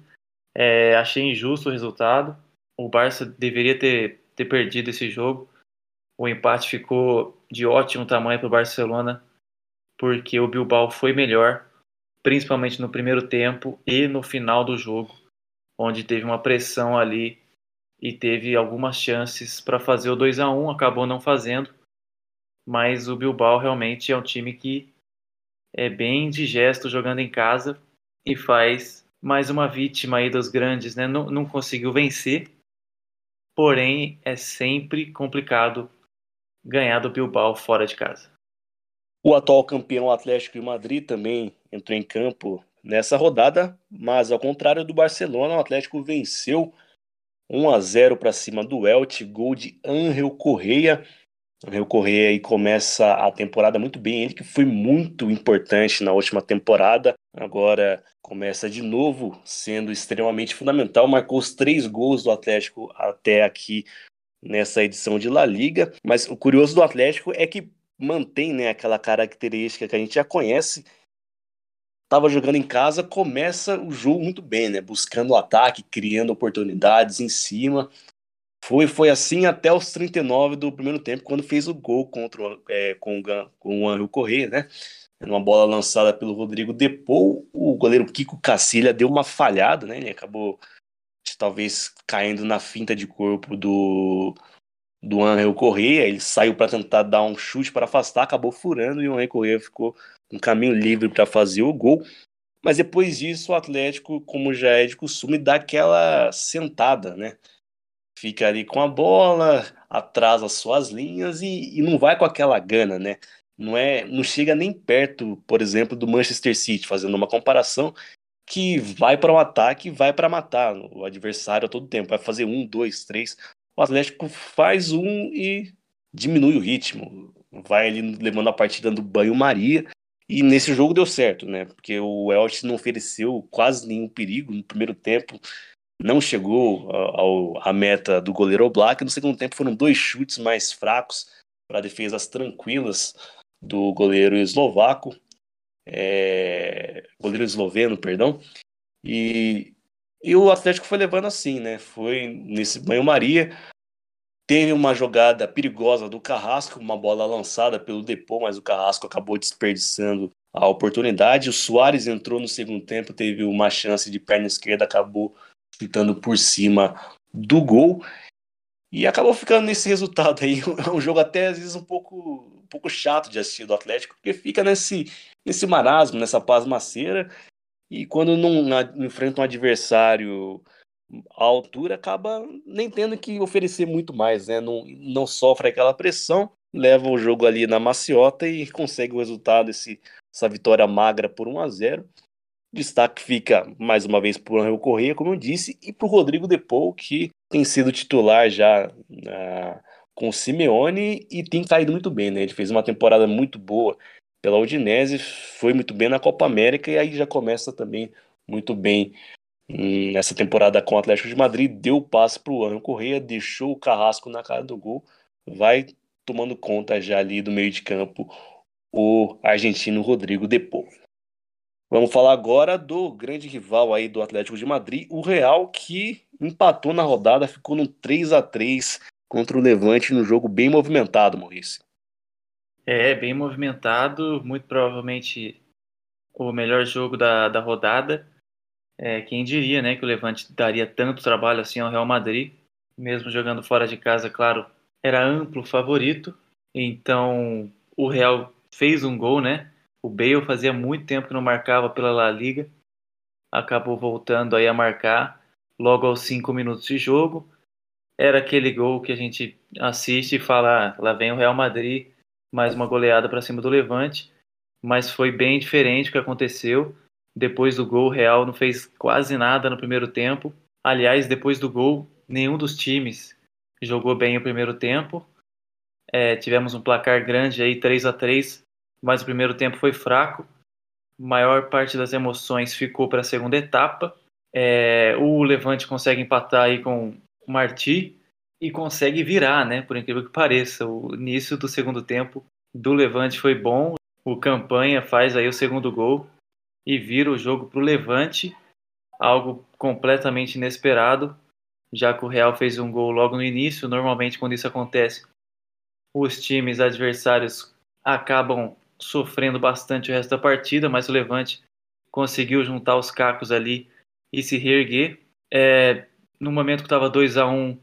É, achei injusto o resultado. O Barça deveria ter, ter perdido esse jogo. O empate ficou de ótimo tamanho para o Barcelona, porque o Bilbao foi melhor, principalmente no primeiro tempo e no final do jogo onde teve uma pressão ali e teve algumas chances para fazer o 2 a 1 acabou não fazendo. Mas o Bilbao realmente é um time que é bem digesto jogando em casa e faz mais uma vítima aí dos grandes, né? Não, não conseguiu vencer, porém é sempre complicado ganhar do Bilbao fora de casa. O atual campeão Atlético de Madrid também entrou em campo nessa rodada, mas ao contrário do Barcelona, o Atlético venceu 1 a 0 para cima do Elche, gol de Angel Correia. Angel Correia aí começa a temporada muito bem, ele que foi muito importante na última temporada, agora começa de novo sendo extremamente fundamental, marcou os três gols do Atlético até aqui nessa edição de La Liga, mas o curioso do Atlético é que mantém né, aquela característica que a gente já conhece. Estava jogando em casa, começa o jogo muito bem, né? Buscando o ataque, criando oportunidades em cima. Foi, foi assim até os 39 do primeiro tempo, quando fez o gol contra é, com, com o Anjo Correia, né? Uma bola lançada pelo Rodrigo Depou, o goleiro Kiko Cacilha deu uma falhada, né? Ele acabou talvez caindo na finta de corpo do, do Angel Correia, ele saiu para tentar dar um chute para afastar, acabou furando e o Angel Correia ficou um caminho livre para fazer o gol. Mas depois disso, o Atlético, como já é de costume, dá aquela sentada, né? Fica ali com a bola, atrasa suas linhas e, e não vai com aquela gana, né? Não, é, não chega nem perto, por exemplo, do Manchester City, fazendo uma comparação que vai para o um ataque e vai para matar o adversário a todo tempo. Vai fazer um, dois, três o Atlético faz um e diminui o ritmo. Vai ali levando a partida do banho-maria. E nesse jogo deu certo, né? Porque o Elche não ofereceu quase nenhum perigo no primeiro tempo. Não chegou ao, à meta do goleiro Oblak. No segundo tempo foram dois chutes mais fracos para defesas tranquilas do goleiro eslovaco. É, goleiro esloveno, perdão. E e o Atlético foi levando assim, né? Foi nesse banho-maria. Teve uma jogada perigosa do Carrasco, uma bola lançada pelo Depô, mas o Carrasco acabou desperdiçando a oportunidade. O Soares entrou no segundo tempo, teve uma chance de perna esquerda, acabou ficando por cima do gol. E acabou ficando nesse resultado aí. É um jogo até às vezes um pouco, um pouco chato de assistir do Atlético, porque fica nesse, nesse marasmo, nessa pasmaceira. E quando não enfrenta um adversário à altura, acaba nem tendo que oferecer muito mais, né? Não, não sofre aquela pressão, leva o jogo ali na maciota e consegue o resultado, esse, essa vitória magra por 1 a 0 Destaque fica mais uma vez para o Angel Correia, como eu disse, e para o Rodrigo Depou, que tem sido titular já uh, com o Simeone e tem caído muito bem, né? Ele fez uma temporada muito boa pela Udinese, foi muito bem na Copa América e aí já começa também muito bem nessa temporada com o Atlético de Madrid, deu o passe para o Ano Correia, deixou o Carrasco na cara do gol, vai tomando conta já ali do meio de campo o argentino Rodrigo Depô. Vamos falar agora do grande rival aí do Atlético de Madrid, o Real, que empatou na rodada, ficou no 3 a 3 contra o Levante no jogo bem movimentado, Maurício. É, bem movimentado, muito provavelmente o melhor jogo da, da rodada. É, quem diria, né, que o Levante daria tanto trabalho assim ao Real Madrid, mesmo jogando fora de casa, claro, era amplo favorito. Então, o Real fez um gol, né? O Bale fazia muito tempo que não marcava pela La Liga, acabou voltando aí a marcar logo aos cinco minutos de jogo. Era aquele gol que a gente assiste e fala: ah, lá vem o Real Madrid mais uma goleada para cima do Levante, mas foi bem diferente o que aconteceu. Depois do gol, o Real não fez quase nada no primeiro tempo. Aliás, depois do gol, nenhum dos times jogou bem o primeiro tempo. É, tivemos um placar grande aí, 3 a 3 mas o primeiro tempo foi fraco. Maior parte das emoções ficou para a segunda etapa. É, o Levante consegue empatar aí com o Marti, e consegue virar, né? Por incrível que pareça. O início do segundo tempo do Levante foi bom. O Campanha faz aí o segundo gol e vira o jogo para o Levante, algo completamente inesperado, já que o Real fez um gol logo no início. Normalmente, quando isso acontece, os times adversários acabam sofrendo bastante o resto da partida, mas o Levante conseguiu juntar os cacos ali e se reerguer. É, no momento que estava 2 a 1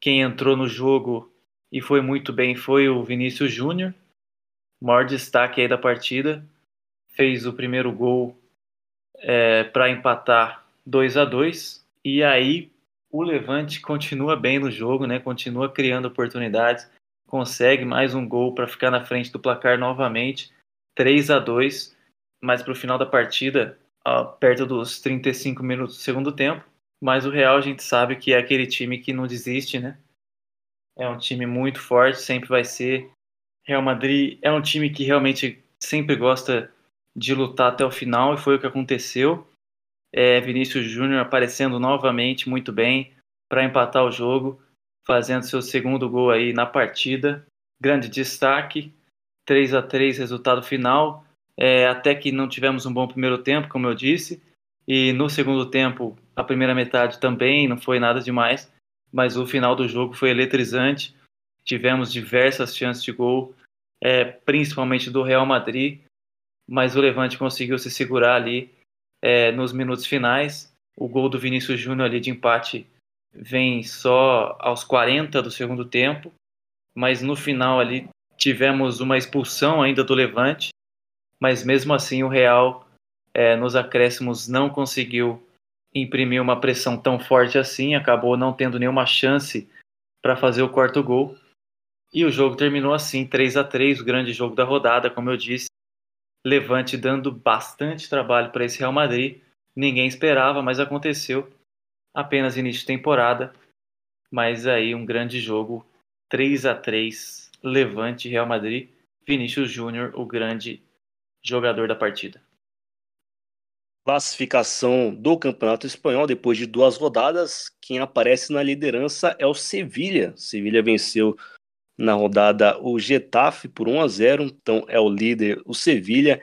quem entrou no jogo e foi muito bem foi o Vinícius Júnior, maior destaque aí da partida. Fez o primeiro gol é, para empatar 2 a 2 e aí o Levante continua bem no jogo, né? Continua criando oportunidades, consegue mais um gol para ficar na frente do placar novamente, 3 a 2 mas para o final da partida uh, perto dos 35 minutos do segundo tempo. Mas o Real a gente sabe que é aquele time que não desiste, né? É um time muito forte, sempre vai ser. Real Madrid é um time que realmente sempre gosta de lutar até o final e foi o que aconteceu. É, Vinícius Júnior aparecendo novamente muito bem para empatar o jogo, fazendo seu segundo gol aí na partida. Grande destaque, 3 a 3 resultado final. É, até que não tivemos um bom primeiro tempo, como eu disse, e no segundo tempo, a primeira metade também não foi nada demais, mas o final do jogo foi eletrizante. Tivemos diversas chances de gol, é, principalmente do Real Madrid, mas o Levante conseguiu se segurar ali é, nos minutos finais. O gol do Vinícius Júnior ali de empate vem só aos 40 do segundo tempo, mas no final ali tivemos uma expulsão ainda do Levante, mas mesmo assim o Real é, nos acréscimos não conseguiu imprimir uma pressão tão forte assim, acabou não tendo nenhuma chance para fazer o quarto gol. E o jogo terminou assim, 3 a 3 o grande jogo da rodada, como eu disse. Levante dando bastante trabalho para esse Real Madrid. Ninguém esperava, mas aconteceu. Apenas início de temporada. Mas aí um grande jogo. 3 a 3 Levante Real Madrid. Vinícius Júnior, o grande jogador da partida. Classificação do Campeonato Espanhol depois de duas rodadas. Quem aparece na liderança é o Sevilha. Sevilha venceu na rodada o Getafe por 1 a 0, então é o líder o Sevilha.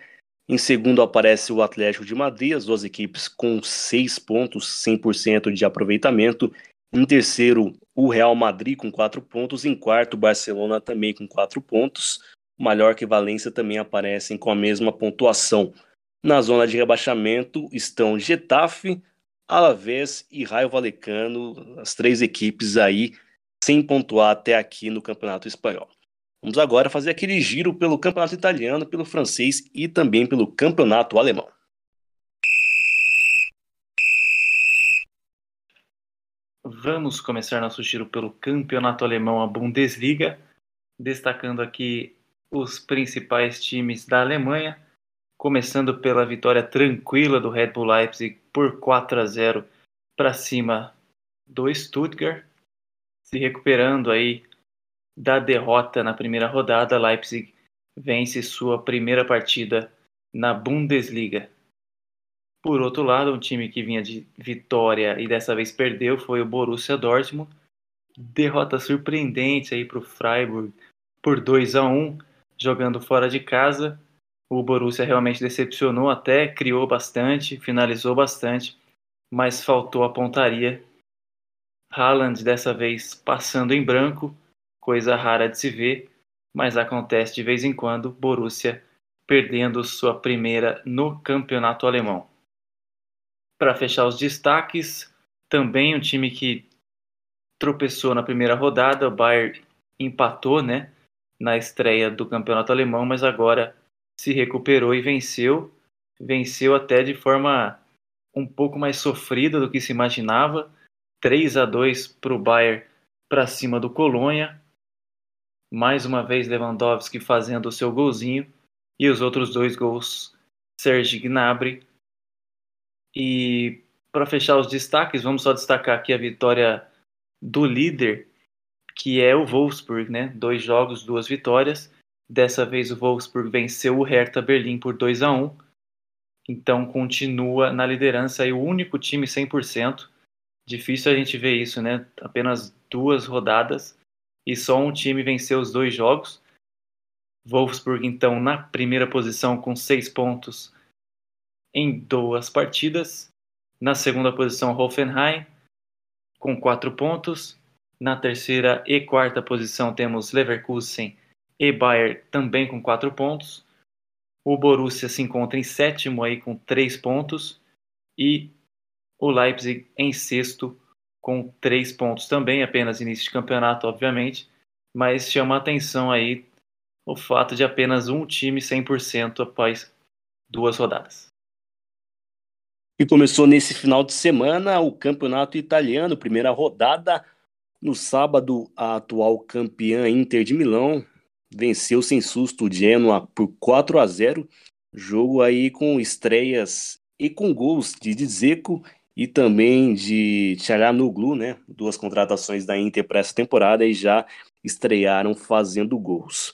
Em segundo aparece o Atlético de Madrid, as duas equipes com 6 pontos, 100% de aproveitamento. Em terceiro, o Real Madrid com 4 pontos. Em quarto, o Barcelona também com 4 pontos. Mallorca e Valência também aparecem com a mesma pontuação. Na zona de rebaixamento estão Getafe, Alavés e Raio Valecano, as três equipes aí sem pontuar até aqui no Campeonato Espanhol. Vamos agora fazer aquele giro pelo Campeonato Italiano, pelo francês e também pelo Campeonato Alemão. Vamos começar nosso giro pelo Campeonato Alemão, a Bundesliga, destacando aqui os principais times da Alemanha, começando pela vitória tranquila do Red Bull Leipzig por 4 a 0 para cima do Stuttgart se recuperando aí da derrota na primeira rodada, Leipzig vence sua primeira partida na Bundesliga. Por outro lado, um time que vinha de vitória e dessa vez perdeu foi o Borussia Dortmund. Derrota surpreendente aí para o Freiburg por 2 a 1 jogando fora de casa. O Borussia realmente decepcionou, até criou bastante, finalizou bastante, mas faltou a pontaria Haaland dessa vez passando em branco, coisa rara de se ver, mas acontece de vez em quando, Borussia perdendo sua primeira no campeonato alemão. Para fechar os destaques, também um time que tropeçou na primeira rodada, o Bayern empatou, né, na estreia do campeonato alemão, mas agora se recuperou e venceu, venceu até de forma um pouco mais sofrida do que se imaginava 3 a 2 para o Bayern para cima do Colônia. Mais uma vez Lewandowski fazendo o seu golzinho e os outros dois gols Serge Gnabry. E para fechar os destaques, vamos só destacar aqui a vitória do líder, que é o Wolfsburg, né? Dois jogos, duas vitórias. Dessa vez o Wolfsburg venceu o Hertha Berlim por 2 a 1. Então continua na liderança e o único time 100% Difícil a gente ver isso, né? Apenas duas rodadas e só um time venceu os dois jogos. Wolfsburg, então, na primeira posição com seis pontos em duas partidas. Na segunda posição, Hoffenheim com quatro pontos. Na terceira e quarta posição temos Leverkusen e Bayern também com quatro pontos. O Borussia se encontra em sétimo aí com três pontos. E o Leipzig em sexto, com três pontos também, apenas início de campeonato, obviamente, mas chama atenção aí o fato de apenas um time 100% após duas rodadas. E começou nesse final de semana o campeonato italiano, primeira rodada. No sábado, a atual campeã Inter de Milão venceu sem susto o Genoa por 4 a 0. Jogo aí com estreias e com gols de Dzeko e também de Tcharanoglu, né? Duas contratações da Inter para essa temporada e já estrearam fazendo gols.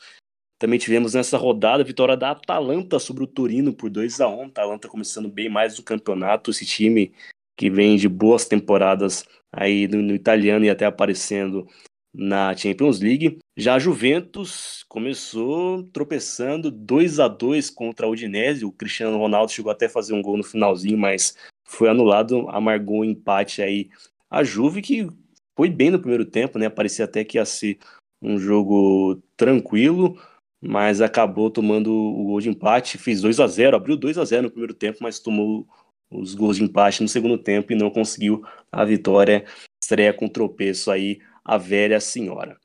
Também tivemos nessa rodada a vitória da Atalanta sobre o Torino por 2 a 1 Atalanta começando bem mais o campeonato, esse time que vem de boas temporadas aí no, no italiano e até aparecendo na Champions League. Já a Juventus começou tropeçando 2 a 2 contra a Udinese. O Cristiano Ronaldo chegou até a fazer um gol no finalzinho, mas foi anulado, amargou um empate aí a Juve que foi bem no primeiro tempo, né? Parecia até que ia ser um jogo tranquilo, mas acabou tomando o gol de empate, fez 2 a 0, abriu 2 a 0 no primeiro tempo, mas tomou os gols de empate no segundo tempo e não conseguiu a vitória. Estreia com tropeço aí a velha senhora.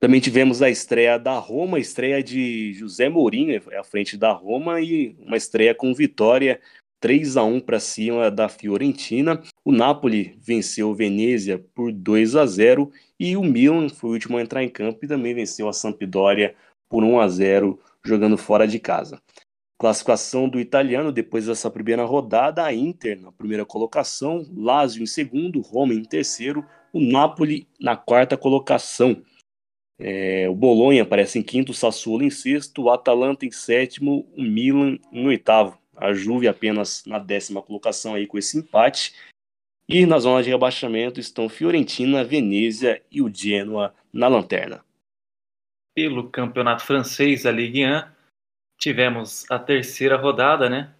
Também tivemos a estreia da Roma, estreia de José Mourinho à frente da Roma e uma estreia com vitória 3 a 1 para cima da Fiorentina. O Napoli venceu o Venezia por 2 a 0 e o Milan foi o último a entrar em campo e também venceu a Sampdoria por 1 a 0 jogando fora de casa. Classificação do italiano depois dessa primeira rodada, a Inter na primeira colocação, Lazio em segundo, Roma em terceiro, o Napoli na quarta colocação. É, o Bolonha aparece em quinto, o Sassuolo em sexto, o Atalanta em sétimo, o Milan em oitavo. A Juve apenas na décima colocação aí com esse empate. E na zona de rebaixamento estão Fiorentina, Venezia e o Genoa na lanterna. Pelo campeonato francês, a Ligue 1, tivemos a terceira rodada, né?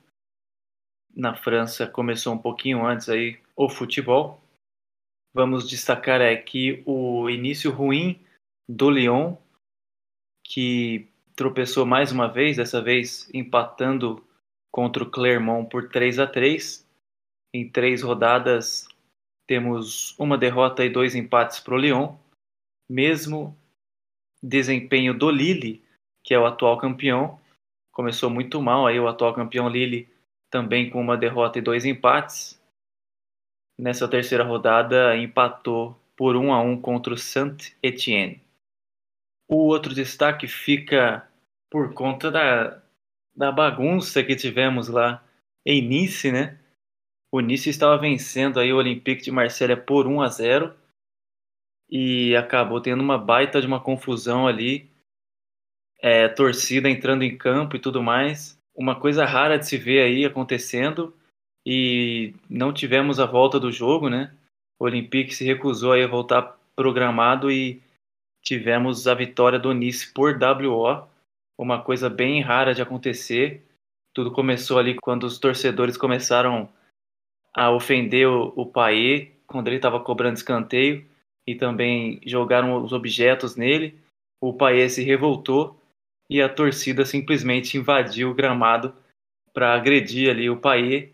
Na França começou um pouquinho antes aí o futebol. Vamos destacar aqui o início ruim do Lyon, que tropeçou mais uma vez, dessa vez empatando contra o Clermont por 3 a 3. Em três rodadas temos uma derrota e dois empates para o Lyon. Mesmo desempenho do Lille, que é o atual campeão, começou muito mal aí o atual campeão Lille também com uma derrota e dois empates nessa terceira rodada empatou por 1 a 1 contra o Saint-Étienne. O outro destaque fica por conta da, da bagunça que tivemos lá em Nice, né? O Nice estava vencendo aí o Olympique de Marselha por 1 a 0 e acabou tendo uma baita de uma confusão ali, é, torcida entrando em campo e tudo mais. Uma coisa rara de se ver aí acontecendo e não tivemos a volta do jogo, né? O Olympique se recusou a voltar programado e tivemos a vitória do Nice por WO, uma coisa bem rara de acontecer. Tudo começou ali quando os torcedores começaram a ofender o, o Paê, quando ele estava cobrando escanteio, e também jogaram os objetos nele. O Paê se revoltou e a torcida simplesmente invadiu o gramado para agredir ali o Paê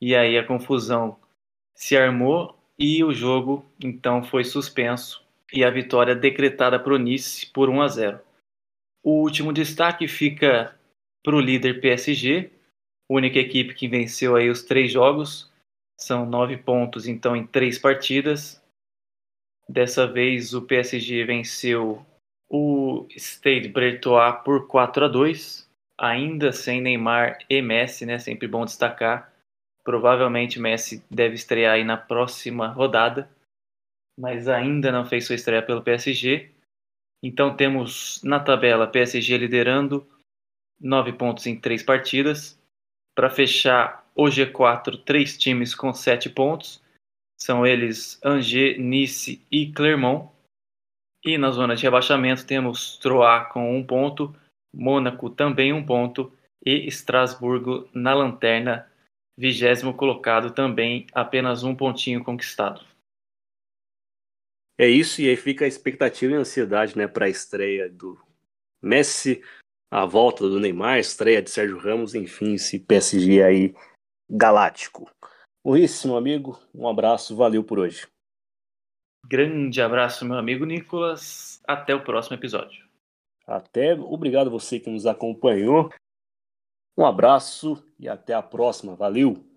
e aí a confusão se armou e o jogo então foi suspenso e a vitória decretada para o Nice por 1 a 0. O último destaque fica para o líder PSG, única equipe que venceu aí os três jogos, são nove pontos então em três partidas. Dessa vez o PSG venceu o Stade Bretois por 4 a 2, ainda sem Neymar e Messi, né? Sempre bom destacar. Provavelmente Messi deve estrear aí na próxima rodada, mas ainda não fez sua estreia pelo PSG. Então temos na tabela PSG liderando, 9 pontos em 3 partidas. Para fechar o G4, três times com 7 pontos. São eles Angers, Nice e Clermont. E na zona de rebaixamento temos Troyes com 1 um ponto, Mônaco também 1 um ponto e Estrasburgo na lanterna vigésimo colocado também, apenas um pontinho conquistado. É isso, e aí fica a expectativa e a ansiedade né, para a estreia do Messi, a volta do Neymar, a estreia de Sérgio Ramos, enfim, esse PSG aí galáctico. Luiz, meu amigo, um abraço, valeu por hoje. Grande abraço, meu amigo Nicolas. Até o próximo episódio. Até, obrigado você que nos acompanhou. Um abraço e até a próxima. Valeu!